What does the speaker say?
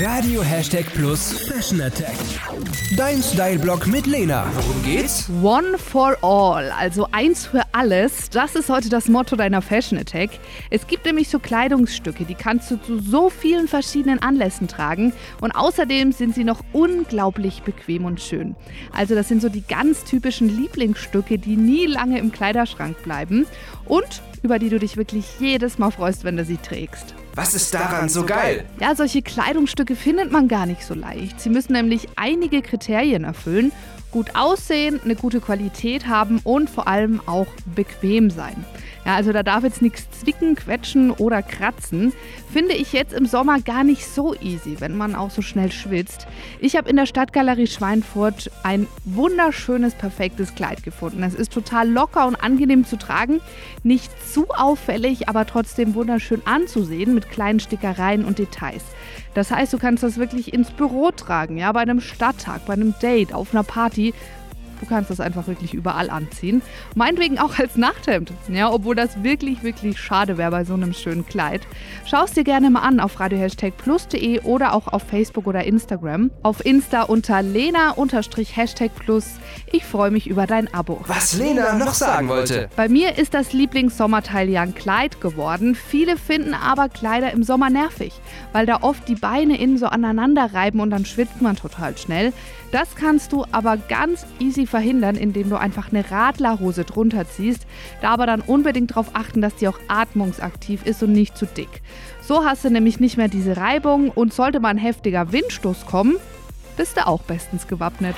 Radio Hashtag Plus Fashion Attack. Dein Style-Blog mit Lena. Worum geht's? One for all, also eins für alles. Das ist heute das Motto deiner Fashion Attack. Es gibt nämlich so Kleidungsstücke, die kannst du zu so vielen verschiedenen Anlässen tragen. Und außerdem sind sie noch unglaublich bequem und schön. Also das sind so die ganz typischen Lieblingsstücke, die nie lange im Kleiderschrank bleiben. Und über die du dich wirklich jedes Mal freust, wenn du sie trägst. Was ist daran so geil? Ja, solche Kleidungsstücke findet man gar nicht so leicht. Sie müssen nämlich einige Kriterien erfüllen. Gut aussehen, eine gute Qualität haben und vor allem auch bequem sein. Ja, also da darf jetzt nichts zwicken, quetschen oder kratzen. Finde ich jetzt im Sommer gar nicht so easy, wenn man auch so schnell schwitzt. Ich habe in der Stadtgalerie Schweinfurt ein wunderschönes, perfektes Kleid gefunden. Es ist total locker und angenehm zu tragen, nicht zu auffällig, aber trotzdem wunderschön anzusehen mit kleinen Stickereien und Details. Das heißt, du kannst das wirklich ins Büro tragen, ja, bei einem Stadttag, bei einem Date, auf einer Party Du kannst das einfach wirklich überall anziehen. Meinetwegen auch als Nachthemd. Ja, obwohl das wirklich, wirklich schade wäre bei so einem schönen Kleid. Schau es dir gerne mal an auf radiohashtagplus.de oder auch auf Facebook oder Instagram. Auf Insta unter lena-hashtag plus. Ich freue mich über dein Abo. Was Lena noch sagen wollte. Bei mir ist das Lieblingssommerteil ja ein Kleid geworden. Viele finden aber Kleider im Sommer nervig, weil da oft die Beine innen so aneinander reiben und dann schwitzt man total schnell. Das kannst du aber ganz easy verhindern, indem du einfach eine Radlerhose drunter ziehst, da aber dann unbedingt darauf achten, dass die auch atmungsaktiv ist und nicht zu dick. So hast du nämlich nicht mehr diese Reibung und sollte mal ein heftiger Windstoß kommen, bist du auch bestens gewappnet.